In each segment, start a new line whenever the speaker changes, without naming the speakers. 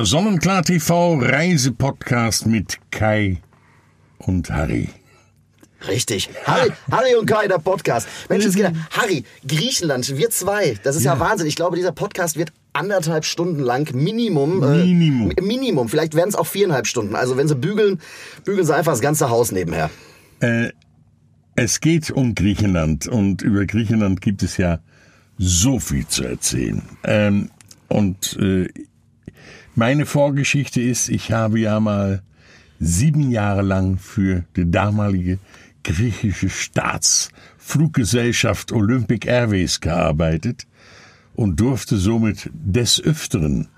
Der Sonnenklar TV Reisepodcast mit Kai und Harry.
Richtig. Harry, Harry und Kai, der Podcast. Mensch, jetzt geht Harry, Griechenland, wir zwei. Das ist ja. ja Wahnsinn. Ich glaube, dieser Podcast wird anderthalb Stunden lang Minimum.
Minimum.
Äh, Minimum. Vielleicht werden es auch viereinhalb Stunden. Also wenn sie bügeln, bügeln sie einfach das ganze Haus nebenher.
Äh, es geht um Griechenland und über Griechenland gibt es ja so viel zu erzählen. Ähm, und äh, meine Vorgeschichte ist, ich habe ja mal sieben Jahre lang für die damalige griechische Staatsfluggesellschaft Olympic Airways gearbeitet und durfte somit des Öfteren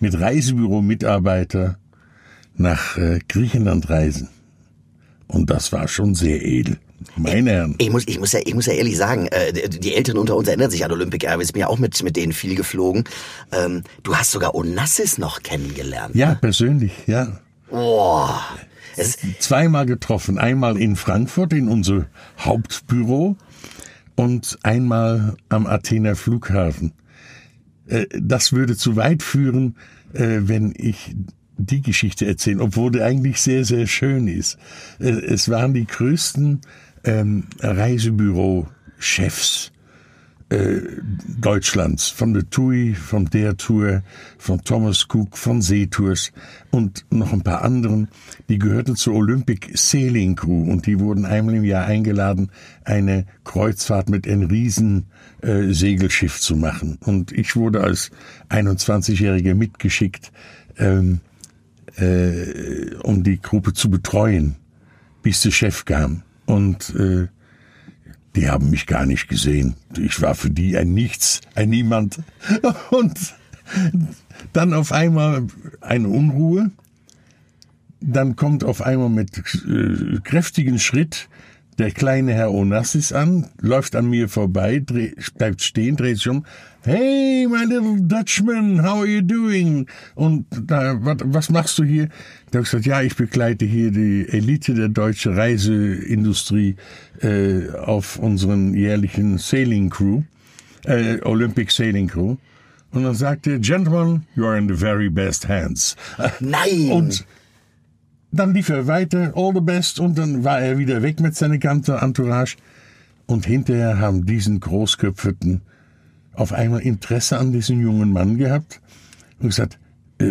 mit Reisebüro-Mitarbeiter nach äh, Griechenland reisen. Und das war schon sehr edel. Meine Herren.
Ich muss, ich muss ja, ich muss ja ehrlich sagen, äh, die Älteren unter uns erinnern sich an Olympic Airways. Ich bin ja auch mit, mit denen viel geflogen. Ähm, du hast sogar Onassis noch kennengelernt.
Ja, ne? persönlich, ja.
Boah.
Es Zweimal getroffen. Einmal in Frankfurt in unser Hauptbüro und einmal am Athener Flughafen. Äh, das würde zu weit führen, äh, wenn ich die Geschichte erzählen, obwohl der eigentlich sehr, sehr schön ist. Äh, es waren die größten ähm, Reisebüro-Chefs äh, Deutschlands, von der TUI, von der Tour, von Thomas Cook, von Seetours und noch ein paar anderen, die gehörten zur Olympic Sailing Crew und die wurden einmal im Jahr eingeladen, eine Kreuzfahrt mit einem riesen äh, Segelschiff zu machen. Und ich wurde als 21-Jähriger mitgeschickt, ähm, äh, um die Gruppe zu betreuen, bis der Chef kam. Und äh, die haben mich gar nicht gesehen. Ich war für die ein Nichts, ein Niemand. Und dann auf einmal eine Unruhe. Dann kommt auf einmal mit äh, kräftigen Schritt der kleine Herr Onassis an, läuft an mir vorbei, dreh, bleibt stehen, dreht sich um. Hey, my little Dutchman, how are you doing? Und da, was, was machst du hier? Da habe ich gesagt, ja, ich begleite hier die Elite der deutschen Reiseindustrie äh, auf unseren jährlichen Sailing Crew, äh, Olympic Sailing Crew. Und dann sagte er, Gentlemen, you are in the very best hands.
Nein!
Und dann lief er weiter, all the best, und dann war er wieder weg mit seiner ganzen Entourage. Und hinterher haben diesen Großköpfeten auf einmal Interesse an diesem jungen Mann gehabt und gesagt,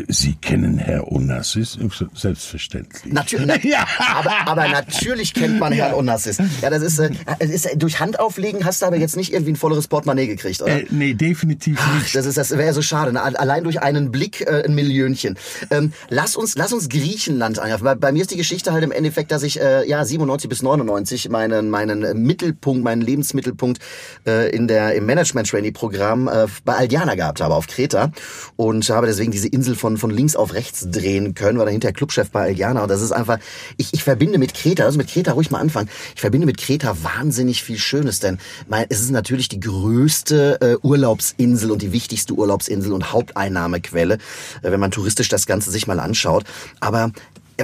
Sie kennen Herr Onassis? Selbstverständlich.
Natürlich. Ja. Aber, aber natürlich kennt man Herrn Onassis. Ja, das ist, äh, ist durch Handauflegen hast du aber jetzt nicht irgendwie ein volleres Portemonnaie gekriegt, oder?
Äh, nee, definitiv nicht.
das ist, das wäre so schade. Ne? Allein durch einen Blick äh, ein Millionchen. Ähm, lass uns, lass uns Griechenland angreifen. Bei, bei, mir ist die Geschichte halt im Endeffekt, dass ich äh, ja 97 bis 99 meinen meinen Mittelpunkt, meinen Lebensmittelpunkt äh, in der im Management Trainee Programm äh, bei Aldiana gehabt habe auf Kreta und habe deswegen diese Insel von, von links auf rechts drehen können, war dann hinterher Clubchef bei Eliana. Und das ist einfach, ich, ich verbinde mit Kreta, also mit Kreta ruhig mal anfangen, ich verbinde mit Kreta wahnsinnig viel Schönes, denn mein, es ist natürlich die größte äh, Urlaubsinsel und die wichtigste Urlaubsinsel und Haupteinnahmequelle, äh, wenn man touristisch das Ganze sich mal anschaut. Aber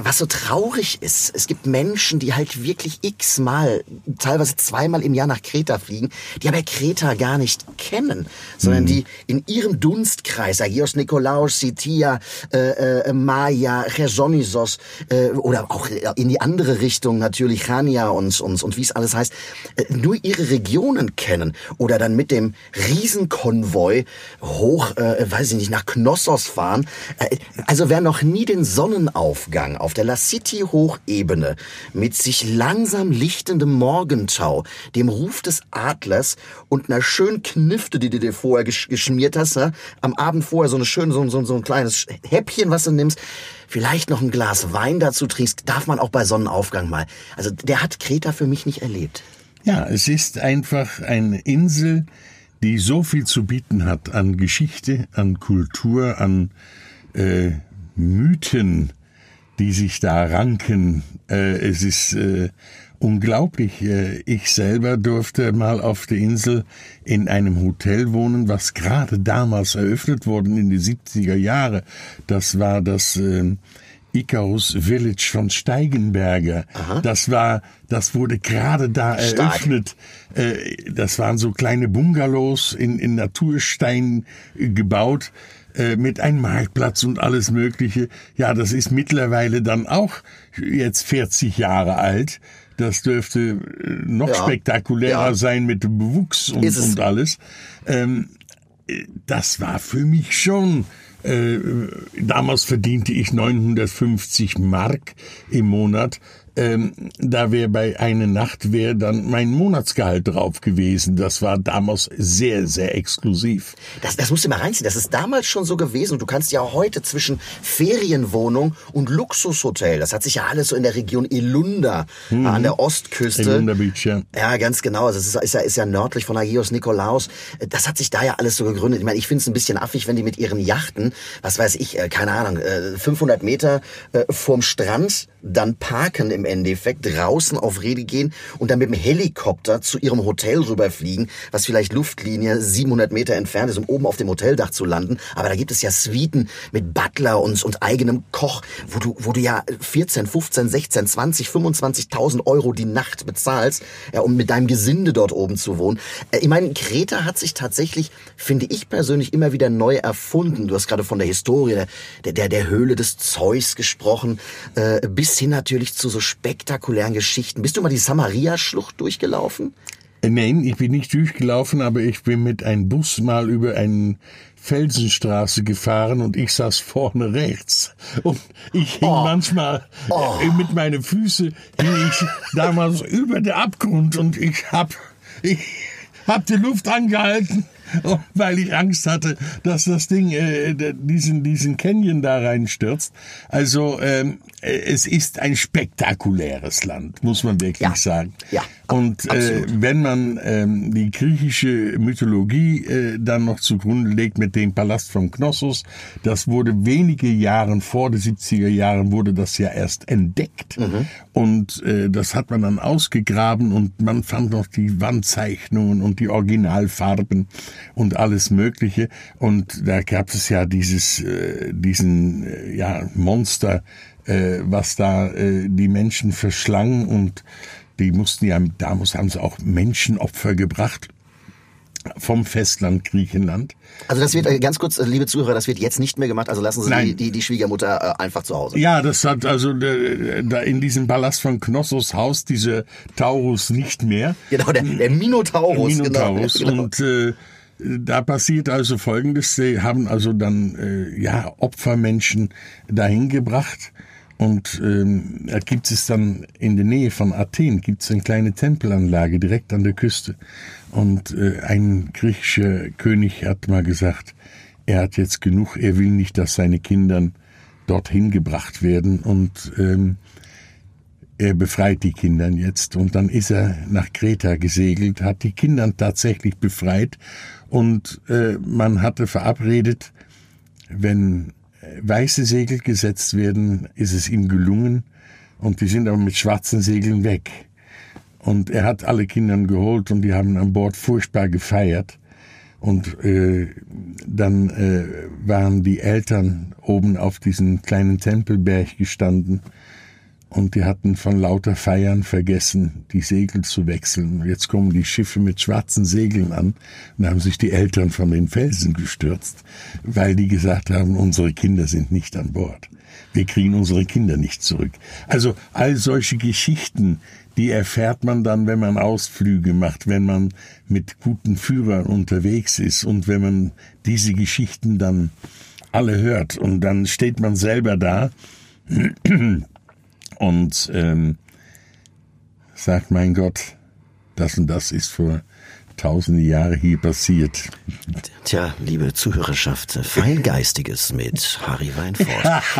was so traurig ist, es gibt Menschen, die halt wirklich x-mal, teilweise zweimal im Jahr nach Kreta fliegen, die aber Kreta gar nicht kennen, sondern mhm. die in ihrem Dunstkreis, Agios Nikolaos, Sitia, äh, äh, Maya, Chersonisos äh, oder auch in die andere Richtung natürlich Chania und, und, und wie es alles heißt, äh, nur ihre Regionen kennen oder dann mit dem Riesenkonvoi hoch, äh, weiß ich nicht, nach Knossos fahren. Äh, also wer noch nie den Sonnenaufgang auf der La City Hochebene mit sich langsam lichtendem Morgentau, dem Ruf des Adlers und einer schönen Knifte, die du dir vorher geschmiert hast, ne? am Abend vorher so eine schöne, so, so, so ein kleines Häppchen, was du nimmst, vielleicht noch ein Glas Wein dazu trinkst, darf man auch bei Sonnenaufgang mal. Also der hat Kreta für mich nicht erlebt.
Ja, es ist einfach eine Insel, die so viel zu bieten hat an Geschichte, an Kultur, an äh, Mythen, die sich da ranken. Äh, es ist äh, unglaublich. Äh, ich selber durfte mal auf der Insel in einem Hotel wohnen, was gerade damals eröffnet worden in die 70er Jahre. Das war das äh, Icarus Village von Steigenberger. Aha. Das war, das wurde gerade da eröffnet. Äh, das waren so kleine Bungalows in, in Naturstein gebaut äh, mit einem Marktplatz und alles Mögliche. Ja, das ist mittlerweile dann auch jetzt 40 Jahre alt. Das dürfte äh, noch
Ja.
spektakulärer
Ja.
sein mit dem Bewuchs und, und alles. Ähm, äh, das war für mich schon. Äh, damals verdiente ich 950 Mark im Monat. Ähm, da wäre bei eine Nacht wäre dann mein Monatsgehalt drauf gewesen. Das war damals sehr, sehr exklusiv.
Das, das musst du mal reinziehen. Das ist damals schon so gewesen. Du kannst ja heute zwischen Ferienwohnung und Luxushotel, das hat sich ja alles so in der Region Elunda
Mhm.
äh, an der Ostküste.
Elunda Beach, ja.
Ja, ganz genau. Also es ist, ist, ja, ist ja nördlich von Agios Nikolaos. Das hat sich da ja alles so gegründet. Ich meine, ich finde es ein bisschen affig, wenn die mit ihren Yachten, was weiß ich, äh, keine Ahnung, äh, 500 Meter äh, vorm Strand dann parken im Endeffekt, draußen auf Rede gehen und dann mit dem Helikopter zu ihrem Hotel rüberfliegen, was vielleicht Luftlinie 700 Meter entfernt ist, um oben auf dem Hoteldach zu landen. Aber da gibt es ja Suiten mit Butler und, und eigenem Koch, wo du, wo du ja 14, 15, 16, 20, 25.000 Euro die Nacht bezahlst, ja, um mit deinem Gesinde dort oben zu wohnen. Äh, Ich meine, Kreta hat sich tatsächlich, finde ich persönlich, immer wieder neu erfunden. Du hast gerade von der Historie der, der, der Höhle des Zeus gesprochen, äh, bis hin natürlich zu so spektakulären Geschichten. Bist du mal die Samaria-Schlucht durchgelaufen?
Nein, ich bin nicht durchgelaufen, aber ich bin mit einem Bus mal über eine Felsenstraße gefahren und ich saß vorne rechts. Und ich hing manchmal äh, mit meinen Füßen hing ich damals über der Abgrund und ich hab, ich hab die Luft angehalten, weil ich Angst hatte, dass das Ding äh, diesen, diesen Canyon da reinstürzt. Also ähm, äh, es ist ein spektakuläres Land, muss man wirklich
Ja.
sagen.
Ja,
Und äh, wenn man ähm, die griechische Mythologie äh, dann noch zugrunde legt mit dem Palast von Knossos, das wurde wenige Jahre vor den 70er Jahren wurde das ja erst entdeckt.
Mhm.
Und äh, das hat man dann ausgegraben und man fand noch die Wandzeichnungen und die Originalfarben und alles Mögliche. Und da gab es ja dieses, äh, diesen äh, ja, Monster, äh, was da äh, die Menschen verschlang und die mussten ja, damals haben sie auch Menschenopfer gebracht vom Festland Griechenland.
Also das wird, äh, ganz kurz, äh, liebe Zuhörer, das wird jetzt nicht mehr gemacht. Also lassen Sie die, die, die Schwiegermutter äh, einfach zu Hause.
Ja, das hat also da in diesem Palast von Knossos Haus diese Taurus nicht mehr.
Genau, der, der Minotaurus.
Minotaurus.
Genau, genau.
Und äh, da passiert also Folgendes: Sie haben also dann äh, ja Opfermenschen dahin gebracht. Und ähm, da gibt es dann in der Nähe von Athen gibt es eine kleine Tempelanlage direkt an der Küste. Und äh, ein griechischer König hat mal gesagt, er hat jetzt genug, er will nicht, dass seine Kinder dorthin gebracht werden. Und ähm, er befreit die Kinder jetzt und dann ist er nach Kreta gesegelt, hat die Kinder tatsächlich befreit und äh, man hatte verabredet, wenn weiße Segel gesetzt werden, ist es ihm gelungen und die sind aber mit schwarzen Segeln weg. Und er hat alle Kinder geholt und die haben an Bord furchtbar gefeiert. Und äh, dann äh, waren die Eltern oben auf diesem kleinen Tempelberg gestanden und die hatten von lauter Feiern vergessen, die Segel zu wechseln. Jetzt kommen die Schiffe mit schwarzen Segeln an und haben sich die Eltern von den Felsen gestürzt, weil die gesagt haben, unsere Kinder sind nicht an Bord. Wir kriegen unsere Kinder nicht zurück. Also all solche Geschichten, die erfährt man dann, wenn man Ausflüge macht, wenn man mit guten Führern unterwegs ist und wenn man diese Geschichten dann alle hört und dann steht man selber da und ähm, sagt, mein Gott, das und das ist vor tausende Jahre hier passiert.
Tja, liebe Zuhörerschaft, Feingeistiges mit Harry Weinfurt.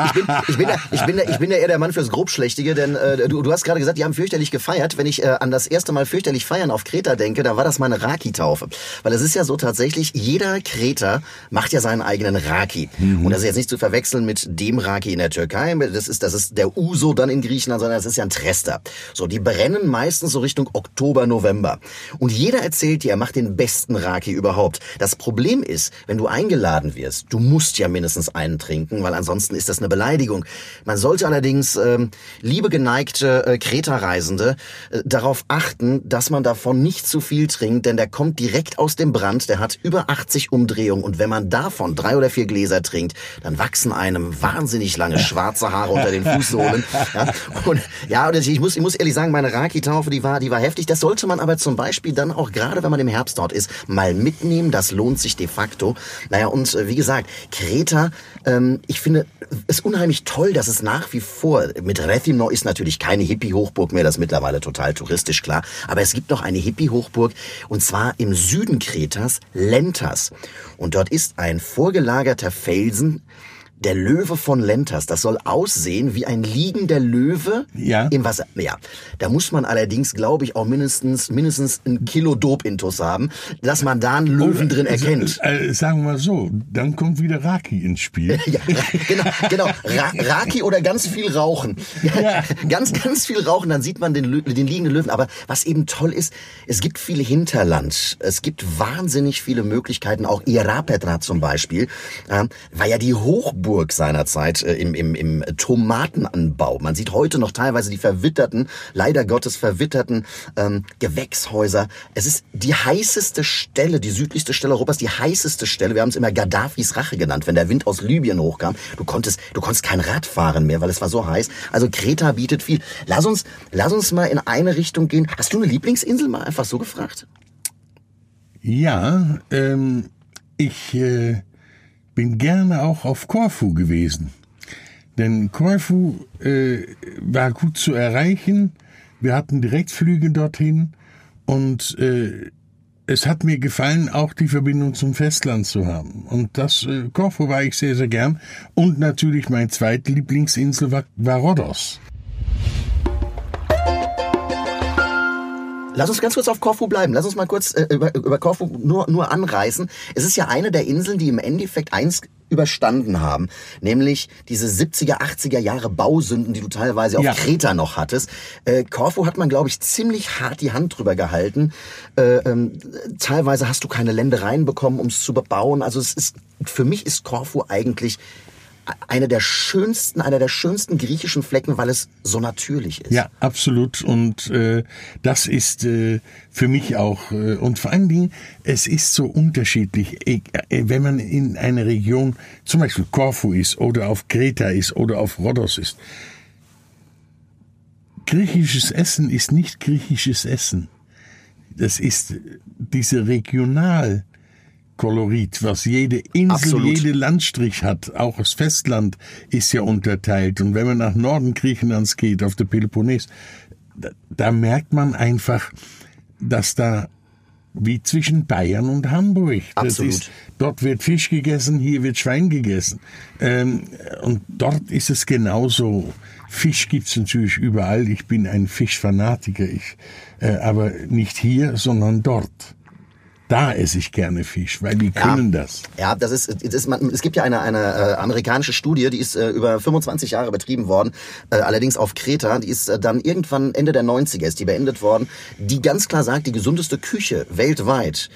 Ich bin, ich bin, ja, ich bin, ich bin ja eher der Mann fürs Grobschlächtige, denn äh, du, du hast gerade gesagt, die haben fürchterlich gefeiert. Wenn ich äh, an das erste Mal fürchterlich feiern auf Kreta denke, da war das meine Raki-Taufe. Weil es ist ja so tatsächlich, jeder Kreter macht ja seinen eigenen Raki. Und das ist jetzt nicht zu verwechseln mit dem Raki in der Türkei. Das ist, das ist der Uso dann in Griechenland, sondern das ist ja ein Trester. So, die brennen meistens so Richtung Oktober, November. Und jeder erzählt dir, er macht den besten Raki überhaupt. Das Problem ist, wenn du eingeladen wirst, du musst ja mindestens einen trinken, weil ansonsten ist das eine Beleidigung. Man sollte allerdings, ähm, liebe geneigte äh, Kreta-Reisende, äh, darauf achten, dass man davon nicht zu viel trinkt, denn der kommt direkt aus dem Brand, der hat über 80 Umdrehungen und wenn man davon drei oder vier Gläser trinkt, dann wachsen einem wahnsinnig lange schwarze Haare unter den Fußsohlen. Ja, und ja, und ich muss, ich muss ehrlich sagen, meine Raki-Taufe, die war, die war heftig. Das sollte man aber zum Beispiel dann auch gerade, wenn man im Herbst dort ist, mal mitnehmen. Das lohnt sich de facto. Naja, und äh, wie gesagt, Kreta, ähm, ich finde es unheimlich toll, dass es nach wie vor, mit Rethymno ist natürlich keine Hippie-Hochburg mehr, das ist mittlerweile total touristisch, klar. Aber es gibt noch eine Hippie-Hochburg und zwar im Süden Kretas, Lentas. Und dort ist ein vorgelagerter Felsen, der Löwe von Lentas, das soll aussehen wie ein liegender Löwe
Ja.
im Wasser. Ja, da muss man allerdings, glaube ich, auch mindestens mindestens ein Kilo Dopintus haben, dass man da einen Löwen drin erkennt.
Äh, äh, sagen wir mal so, dann kommt wieder Raki ins Spiel.
Ja, genau, genau. Ra Raki oder ganz viel Rauchen.
Ja.
Ganz, ganz viel Rauchen, dann sieht man den, Lö den liegenden Löwen. Aber was eben toll ist, es gibt viel Hinterland. Es gibt wahnsinnig viele Möglichkeiten, auch Irapetra zum Beispiel, äh, war ja die Hochburg seinerzeit äh, im, im, im Tomatenanbau. Man sieht heute noch teilweise die verwitterten, leider Gottes verwitterten ähm, Gewächshäuser. Es ist die heißeste Stelle, die südlichste Stelle Europas, die heißeste Stelle. Wir haben es immer Gaddafis Rache genannt, wenn der Wind aus Libyen hochkam. Du konntest, du konntest kein Rad fahren mehr, weil es war so heiß. Also Kreta bietet viel. Lass uns, lass uns mal in eine Richtung gehen. Hast du eine Lieblingsinsel mal einfach so gefragt?
Ja, ähm, ich äh, bin gerne auch auf Korfu gewesen. Denn Korfu äh, war gut zu erreichen. Wir hatten Direktflüge dorthin und äh, es hat mir gefallen, auch die Verbindung zum Festland zu haben. Und das äh, Korfu war ich sehr, sehr gern. Und natürlich mein zweite Lieblingsinsel war, war Rhodos.
Lass uns ganz kurz auf Korfu bleiben. Lass uns mal kurz äh, über, über Korfu nur, nur anreißen. Es ist ja eine der Inseln, die im Endeffekt eins überstanden haben, nämlich diese 70er, 80er Jahre Bausünden, die du teilweise auf
Ja.
Kreta noch hattest. Äh, Korfu hat man, glaube ich, ziemlich hart die Hand drüber gehalten. Äh, ähm, teilweise hast du keine Ländereien bekommen, um es zu bebauen. Also es ist, für mich ist Korfu eigentlich eine der schönsten, einer der schönsten griechischen Flecken, weil es so natürlich ist.
Ja, absolut. Und äh, das ist äh, für mich auch, äh, und vor allen Dingen, es ist so unterschiedlich, äh, wenn man in einer Region, zum Beispiel Korfu ist oder auf Kreta ist oder auf Rhodos ist. Griechisches Essen ist nicht griechisches Essen. Das ist diese Regional. Kolorit, was jede Insel,
Absolut.
jede Landstrich hat, auch das Festland ist ja unterteilt. Und wenn man nach Norden Griechenlands geht, auf der Peloponnes, da, da merkt man einfach, dass da wie zwischen Bayern und Hamburg. Das
Absolut.
ist, dort wird Fisch gegessen, hier wird Schwein gegessen. Ähm, und dort ist es genauso. Fisch gibt's natürlich überall. Ich bin ein Fischfanatiker, ich, äh, aber nicht hier, sondern dort. Da esse ich gerne Fisch, weil die können das.
Ja, das ist, das ist man, es gibt ja eine, eine äh, amerikanische Studie, die ist äh, über 25 Jahre betrieben worden, äh, allerdings auf Kreta, die ist äh, dann irgendwann Ende der 90er ist die beendet worden, die ganz klar sagt, die gesundeste Küche weltweit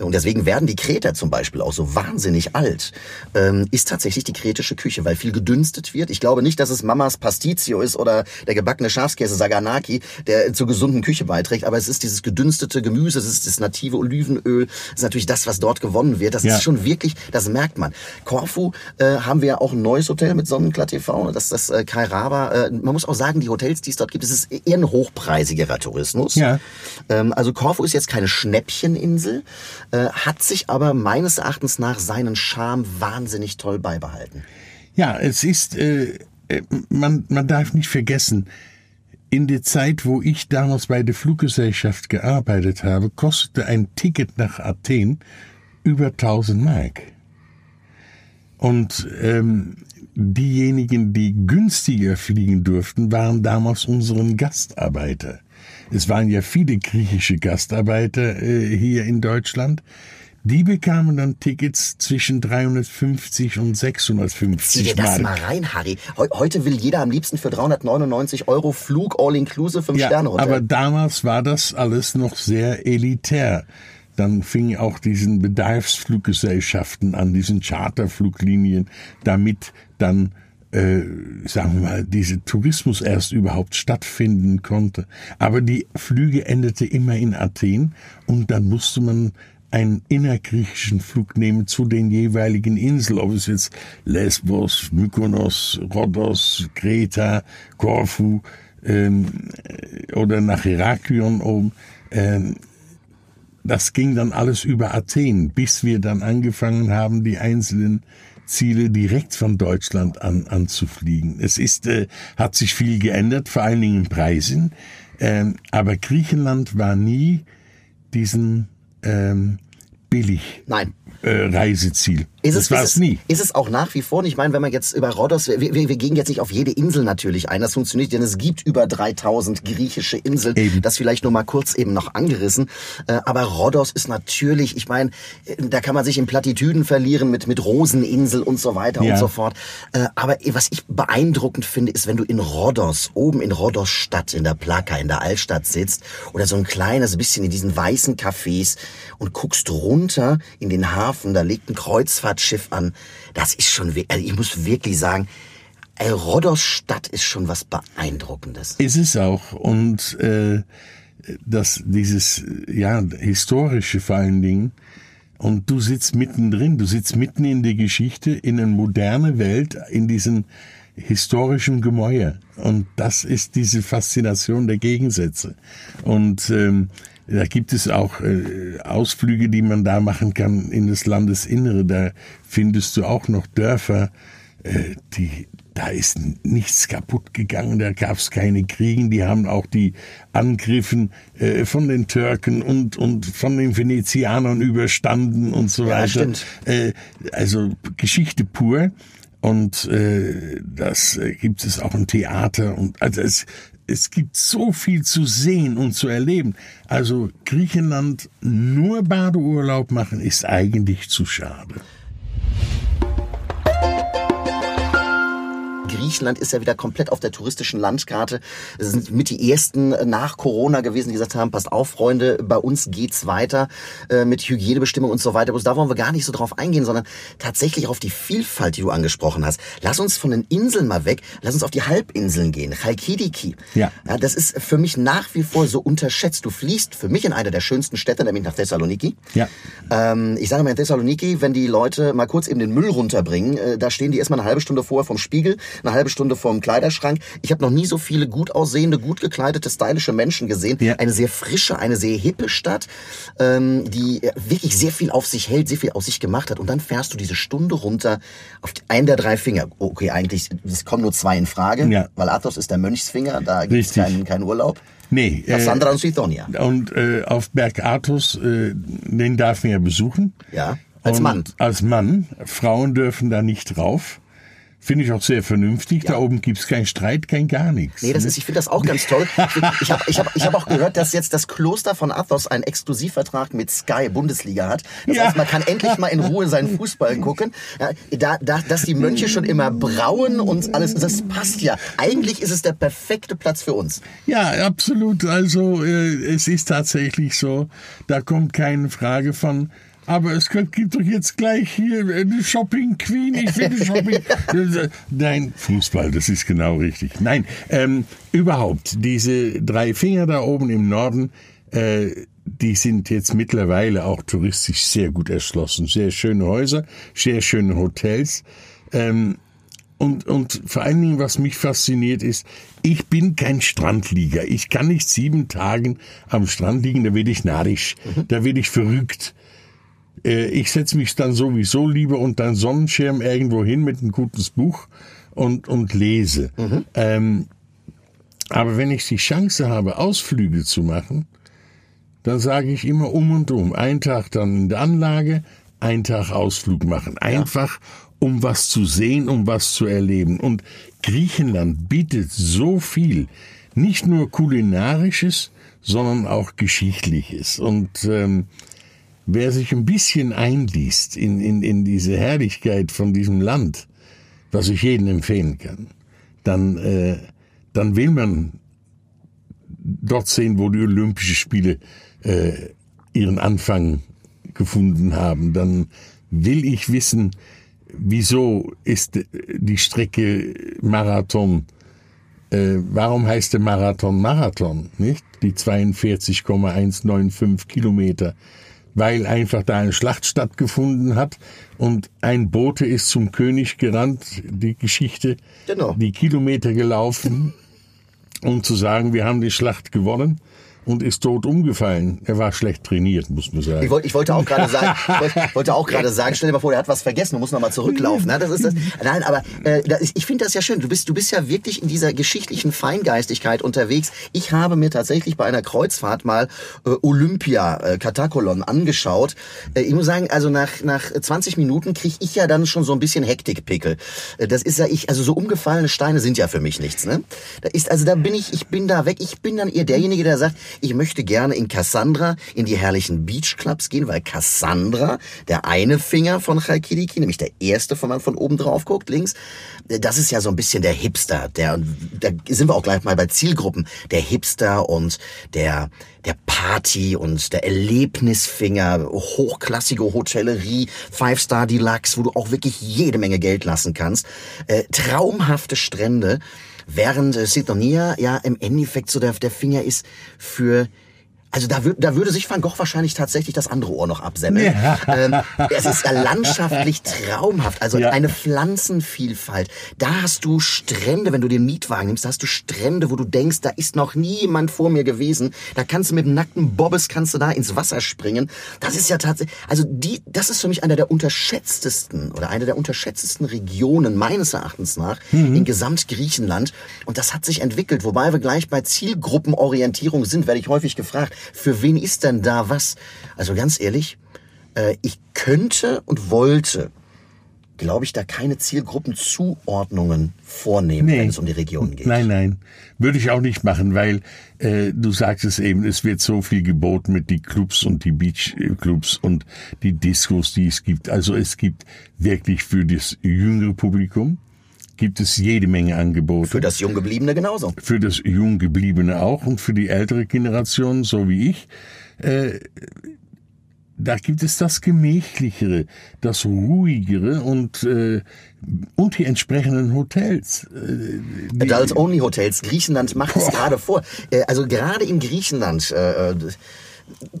und deswegen werden die Kreter zum Beispiel auch so wahnsinnig alt, ähm, ist tatsächlich die kretische Küche, weil viel gedünstet wird. Ich glaube nicht, dass es Mamas Pastizio ist oder der gebackene Schafskäse Saganaki, der zur gesunden Küche beiträgt, aber es ist dieses gedünstete Gemüse, es ist das native Olivenöl, es ist natürlich das, was dort gewonnen wird. Das
Ja.
ist schon wirklich, das merkt man. Korfu äh, haben wir ja auch ein neues Hotel mit Sonnenklar TV, das ist das äh, Kairaba. Äh, man muss auch sagen, die Hotels, die es dort gibt, es ist eher ein hochpreisigerer Tourismus.
Ja.
Ähm, also Korfu ist jetzt keine Schnäppcheninsel, äh, hat sich aber meines Erachtens nach seinen Charme wahnsinnig toll beibehalten.
Ja, es ist, äh, äh, man, man darf nicht vergessen, in der Zeit, wo ich damals bei der Fluggesellschaft gearbeitet habe, kostete ein Ticket nach Athen über 1000 Mark. Und ähm, diejenigen, die günstiger fliegen durften, waren damals unseren Gastarbeiter. Es waren ja viele griechische Gastarbeiter äh, hier in Deutschland. Die bekamen dann Tickets zwischen 350 und
Zieh
650
dir das mal rein, Harry. Heu heute will jeder am liebsten für 399 Euro Flug All-Inclusive 5
Ja,
Sterne Hotel.
aber damals war das alles noch sehr elitär. dann fing auch diesen Bedarfsfluggesellschaften an, diesen Charterfluglinien, damit dann äh, sagen wir mal, diese Tourismus erst überhaupt stattfinden konnte. Aber die Flüge endete immer in Athen und dann musste man einen innergriechischen Flug nehmen zu den jeweiligen Inseln, ob es jetzt Lesbos, Mykonos, Rhodos, Kreta, Korfu ähm, oder nach Heraklion oben. Ähm, das ging dann alles über Athen, bis wir dann angefangen haben, die einzelnen Ziele direkt von Deutschland an anzufliegen. Es ist, äh, hat sich viel geändert, vor allen Dingen Preisen, ähm, aber Griechenland war nie diesen ähm, billig.
Nein.
Äh, Reiseziel.
Ist es, ist
es nie.
Ist es auch nach wie vor? Ich meine, wenn man jetzt über Rhodos, wir, wir, wir gehen jetzt nicht auf jede Insel natürlich ein, das funktioniert, denn es gibt über 3000 griechische Inseln.
Eben.
Das vielleicht nur mal kurz eben noch angerissen. Äh, Aber Rhodos ist natürlich, ich meine, äh, da kann man sich in Plattitüden verlieren mit, mit Roseninsel und so weiter
Ja.
und so fort. Äh, Aber was ich beeindruckend finde, ist, wenn du in Rhodos, oben in Rhodos Stadt, in der Plaka, in der Altstadt sitzt oder so ein kleines bisschen in diesen weißen Cafés und guckst runter in den Hafen, da liegt ein Kreuzfahrtschiff an. Das ist schon, also ich muss wirklich sagen, Rhodos Stadt ist schon was Beeindruckendes.
Ist es auch. Und äh, das, dieses, ja, historische vor allen Dingen. Und du sitzt mittendrin, du sitzt mitten in der Geschichte, in eine moderne Welt, in diesen historischen Gemäuer. Und das ist diese Faszination der Gegensätze. Und ähm, da gibt es auch äh, Ausflüge, die man da machen kann in das Landesinnere. Da findest du auch noch Dörfer, äh, die da ist nichts kaputt gegangen, da gab es keine Kriegen, die haben auch die Angriffen äh, von den Türken und, und von den Venezianern überstanden und so
Ja,
weiter.
stimmt.
Äh, also Geschichte pur und äh, das äh, gibt es auch im Theater und also es, es gibt so viel zu sehen und zu erleben. Also Griechenland nur Badeurlaub machen ist eigentlich zu schade.
Griechenland ist ja wieder komplett auf der touristischen Landkarte. Es sind mit die ersten nach Corona gewesen, die gesagt haben, passt auf, Freunde, bei uns geht's weiter äh, mit Hygienebestimmungen und so weiter. Bloß da wollen wir gar nicht so drauf eingehen, sondern tatsächlich auf die Vielfalt, die du angesprochen hast. Lass uns von den Inseln mal weg, lass uns auf die Halbinseln gehen. Chalkidiki.
Ja.
ja. Das ist für mich nach wie vor so unterschätzt. Du fliegst für mich in eine der schönsten Städte, nämlich nach Thessaloniki.
Ja.
Ähm, ich sage mal in Thessaloniki, wenn die Leute mal kurz eben den Müll runterbringen, äh, da stehen die erstmal eine halbe Stunde vorher vom Spiegel, eine halbe Stunde vorm Kleiderschrank. Ich habe noch nie so viele gut aussehende, gut gekleidete, stylische Menschen gesehen.
Ja.
Eine sehr frische, eine sehr hippe Stadt, ähm, die äh, wirklich sehr viel auf sich hält, sehr viel aus sich gemacht hat. Und dann fährst du diese Stunde runter auf einen der drei Finger. Okay, eigentlich, es kommen nur zwei in Frage,
Ja.
weil Athos ist der Mönchsfinger, da gibt es keinen, keinen Urlaub.
Nee, äh,
Cassandra und Suitonia.
Und äh, auf Berg Athos, äh, den darf man ja besuchen.
Ja, als
Und
Mann.
Als Mann. Frauen dürfen da nicht drauf. Finde ich auch sehr vernünftig. Da oben gibt's keinen Streit, kein gar nichts.
Nee, das ist, ich finde das auch ganz toll. Ich habe ich hab, ich hab auch gehört, dass jetzt das Kloster von Athos einen Exklusivvertrag mit Sky Bundesliga hat. Das
Ja.
heißt, man kann endlich mal in Ruhe seinen Fußball gucken. Ja, da, da, dass die Mönche schon immer brauen und alles, das passt ja. Eigentlich ist es der perfekte Platz für uns.
Ja, absolut. Also äh, es ist tatsächlich so, da kommt keine Frage von. Aber es gibt doch jetzt gleich hier eine Shopping Queen. Ich finde Shopping. Nein, Fußball, das ist genau richtig. Nein, ähm, überhaupt diese drei Finger da oben im Norden. Äh, die sind jetzt mittlerweile auch touristisch sehr gut erschlossen. Sehr schöne Häuser, sehr schöne Hotels. Ähm, und, und vor allen Dingen, was mich fasziniert ist, ich bin kein Strandlieger. Ich kann nicht sieben Tagen am Strand liegen, da werde ich narrisch, da werde ich verrückt. Äh, Ich setze mich dann sowieso lieber unter einen Sonnenschirm irgendwo hin mit einem gutes Buch und, und lese. Ähm, aber wenn ich die Chance habe, Ausflüge zu machen, dann sage ich immer um und um. Ein Tag dann in der Anlage, ein Tag Ausflug machen. Einfach, um was zu sehen, um was zu erleben. Und Griechenland bietet so viel. Nicht nur kulinarisches, sondern auch geschichtliches. Und ähm, wer sich ein bisschen einliest in, in, in diese Herrlichkeit von diesem Land, was ich jedem empfehlen kann, dann, äh, dann will man dort sehen, wo die Olympischen Spiele äh, ihren Anfang gefunden haben, dann will ich wissen, wieso ist die Strecke Marathon, äh, warum heißt der Marathon Marathon, nicht? Die 42,195 Kilometer weil einfach da eine Schlacht stattgefunden hat und ein Bote ist zum König gerannt, die Geschichte, genau. die Kilometer gelaufen, um zu sagen, wir haben die Schlacht gewonnen und ist tot umgefallen. Er war schlecht trainiert, muss man sagen.
Ich wollte, ich wollte auch gerade sagen, wollte, wollte auch gerade sagen, stell dir mal vor, er hat was vergessen und muss nochmal zurücklaufen. Ne? Das ist das. Nein, aber äh, das, ich finde das ja schön. Du bist, du bist ja wirklich in dieser geschichtlichen Feingeistigkeit unterwegs. Ich habe mir tatsächlich bei einer Kreuzfahrt mal äh, Olympia äh, Katakolon angeschaut. Äh, ich muss sagen, also nach nach 20 Minuten kriege ich ja dann schon so ein bisschen Hektikpickel. Äh, das ist ja ich, also so umgefallene Steine sind ja für mich nichts. Ne? Da ist also da bin ich, ich bin da weg. Ich bin dann eher derjenige, der sagt, ich möchte gerne in Cassandra in die herrlichen Beachclubs gehen, weil Cassandra, der eine Finger von Chalkidiki, nämlich der erste, wenn man von oben drauf guckt, links, das ist ja so ein bisschen der Hipster, der, da sind wir auch gleich mal bei Zielgruppen, der Hipster und der, der Party und der Erlebnisfinger, hochklassige Hotellerie, Five-Star Deluxe, wo du auch wirklich jede Menge Geld lassen kannst, äh, traumhafte Strände, während äh, Sidonia ja im Endeffekt so der, der Finger ist für also da, wür da würde sich Van Gogh wahrscheinlich tatsächlich das andere Ohr noch absemmeln. Ja. Ähm, es ist landschaftlich traumhaft. Also ja. eine Pflanzenvielfalt. Da hast du Strände, wenn du den Mietwagen nimmst, da hast du Strände, wo du denkst, da ist noch niemand vor mir gewesen. Da kannst du mit dem nackten Bobbes kannst du da ins Wasser springen. Das ist ja tatsächlich, also die, das ist für mich einer der unterschätztesten oder eine der unterschätztesten Regionen meines Erachtens nach mhm. in Gesamtgriechenland. Und das hat sich entwickelt, wobei wir gleich bei Zielgruppenorientierung sind, werde ich häufig gefragt für wen ist denn da was? Also ganz ehrlich, äh, ich könnte und wollte, glaube ich, da keine Zielgruppenzuordnungen vornehmen, nee. wenn es um die Region geht.
Nein, nein, würde ich auch nicht machen, weil äh, du sagst es eben, es wird so viel geboten mit die Clubs und die Beachclubs und die Discos, die es gibt. Also es gibt wirklich für das jüngere Publikum gibt es jede Menge Angebote.
Für das Junggebliebene genauso.
Für das Junggebliebene auch und für die ältere Generation, so wie ich. Äh, da gibt es das Gemächlichere, das Ruhigere und, äh, und die entsprechenden Hotels.
Äh, Adults-Only-Hotels. Griechenland macht es gerade vor. Äh, also gerade in Griechenland... Äh, äh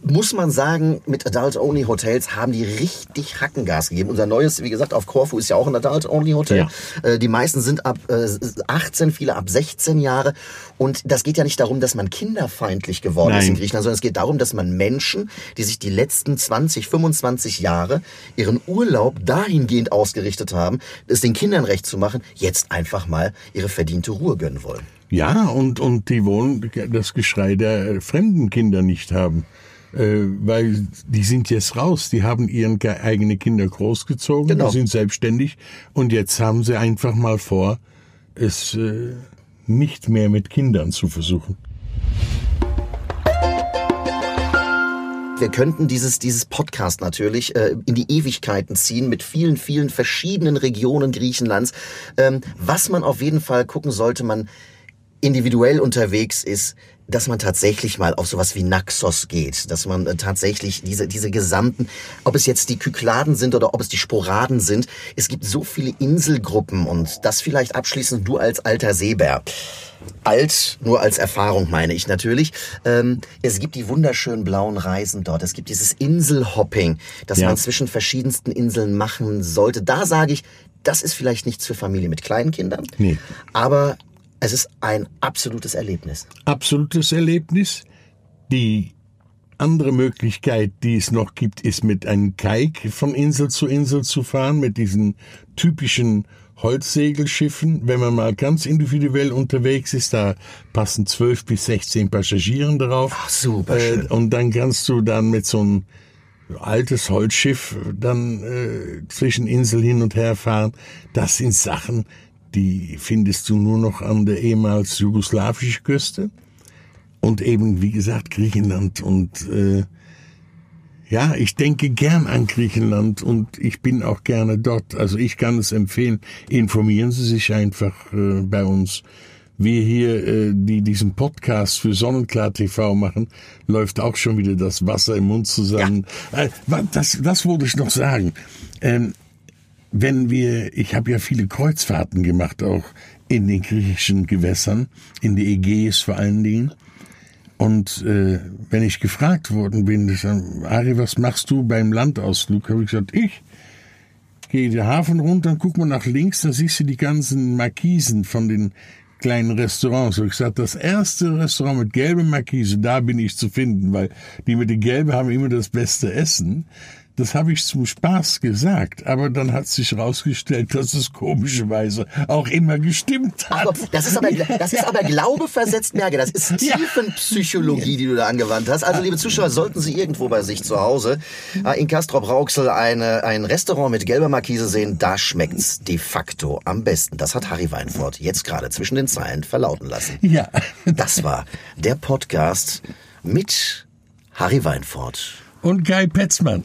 muss man sagen, mit Adult-Only Hotels haben die richtig Hackengas gegeben. Unser neues, wie gesagt, auf Korfu ist ja auch ein Adult-Only Hotel. Ja. Äh, die meisten sind ab 18, äh, viele ab 16 Jahre. Und das geht ja nicht darum, dass man kinderfeindlich geworden Nein. ist in Griechenland, sondern es geht darum, dass man Menschen, die sich die letzten 20, 25 Jahre ihren Urlaub dahingehend ausgerichtet haben, es den Kindern recht zu machen, jetzt einfach mal ihre verdiente Ruhe gönnen wollen.
Ja, und, und die wollen das Geschrei der fremden Kinder nicht haben. Äh, weil die sind jetzt raus, die haben ihren eigene Kinder großgezogen, genau. die sind selbstständig und jetzt haben sie einfach mal vor, es äh, nicht mehr mit Kindern zu versuchen.
wir könnten dieses, dieses Podcast natürlich äh, in die Ewigkeiten ziehen mit vielen, vielen verschiedenen Regionen Griechenlands. Ähm, was man auf jeden Fall gucken sollte, man individuell unterwegs ist, dass man tatsächlich mal auf sowas wie Naxos geht, dass man äh, tatsächlich diese, diese gesamten, ob es jetzt die Kykladen sind oder ob es die Sporaden sind, es gibt so viele Inselgruppen und das vielleicht abschließend du als alter Seebär. Alt, nur als Erfahrung meine ich natürlich. Ähm, es gibt die wunderschönen blauen Reisen dort. Es gibt dieses Inselhopping, das ja. man zwischen verschiedensten Inseln machen sollte. Da sage ich, das ist vielleicht nichts für Familie mit kleinen Kindern. Nee. Aber es ist ein absolutes Erlebnis.
Absolutes Erlebnis. Die andere Möglichkeit, die es noch gibt, ist mit einem Kaik von Insel zu Insel zu fahren, mit diesen typischen Holzsegelschiffen. Wenn man mal ganz individuell unterwegs ist, da passen zwölf bis sechzehn Passagieren drauf.
Ach, super schön.
Äh, und dann kannst du dann mit so einem altes Holzschiff dann äh, zwischen Insel hin und her fahren. Das sind Sachen, die findest du nur noch an der ehemals jugoslawischen Küste und eben, wie gesagt, Griechenland und äh, ja, ich denke gern an Griechenland und ich bin auch gerne dort. Also ich kann es empfehlen. Informieren Sie sich einfach äh, bei uns wir hier, äh, die diesen Podcast für Sonnenklar TV machen, läuft auch schon wieder das Wasser im Mund zusammen. Ja. Äh, das, das wollte ich noch sagen. Ähm, wenn wir, ich habe ja viele Kreuzfahrten gemacht, auch in den griechischen Gewässern, in die Ägäis vor allen Dingen. Und äh, wenn ich gefragt worden bin, ich sag, Ari, was machst du beim Landausflug? Habe ich gesagt, ich gehe den Hafen runter, guck mal nach links, da siehst du die ganzen Markisen von den kleinen Restaurants. Und ich gesagt, das erste Restaurant mit gelber Markise, da bin ich zu finden, weil die mit den gelben haben immer das beste Essen. Das habe ich zum Spaß gesagt, aber dann hat sich herausgestellt, dass es komischerweise auch immer gestimmt hat.
Aber das ist aber, das ist aber Glaube versetzt Merke. Das ist Tiefenpsychologie, die du da angewandt hast. Also, liebe Zuschauer, sollten Sie irgendwo bei sich zu Hause äh, in Castrop-Rauxel eine, ein Restaurant mit gelber Markise sehen, da schmeckt's de facto am besten. Das hat Harry Weinfurt jetzt gerade zwischen den Zeilen verlauten lassen.
Ja.
Das war der Podcast mit Harry Weinfurt
und Guy Petzmann.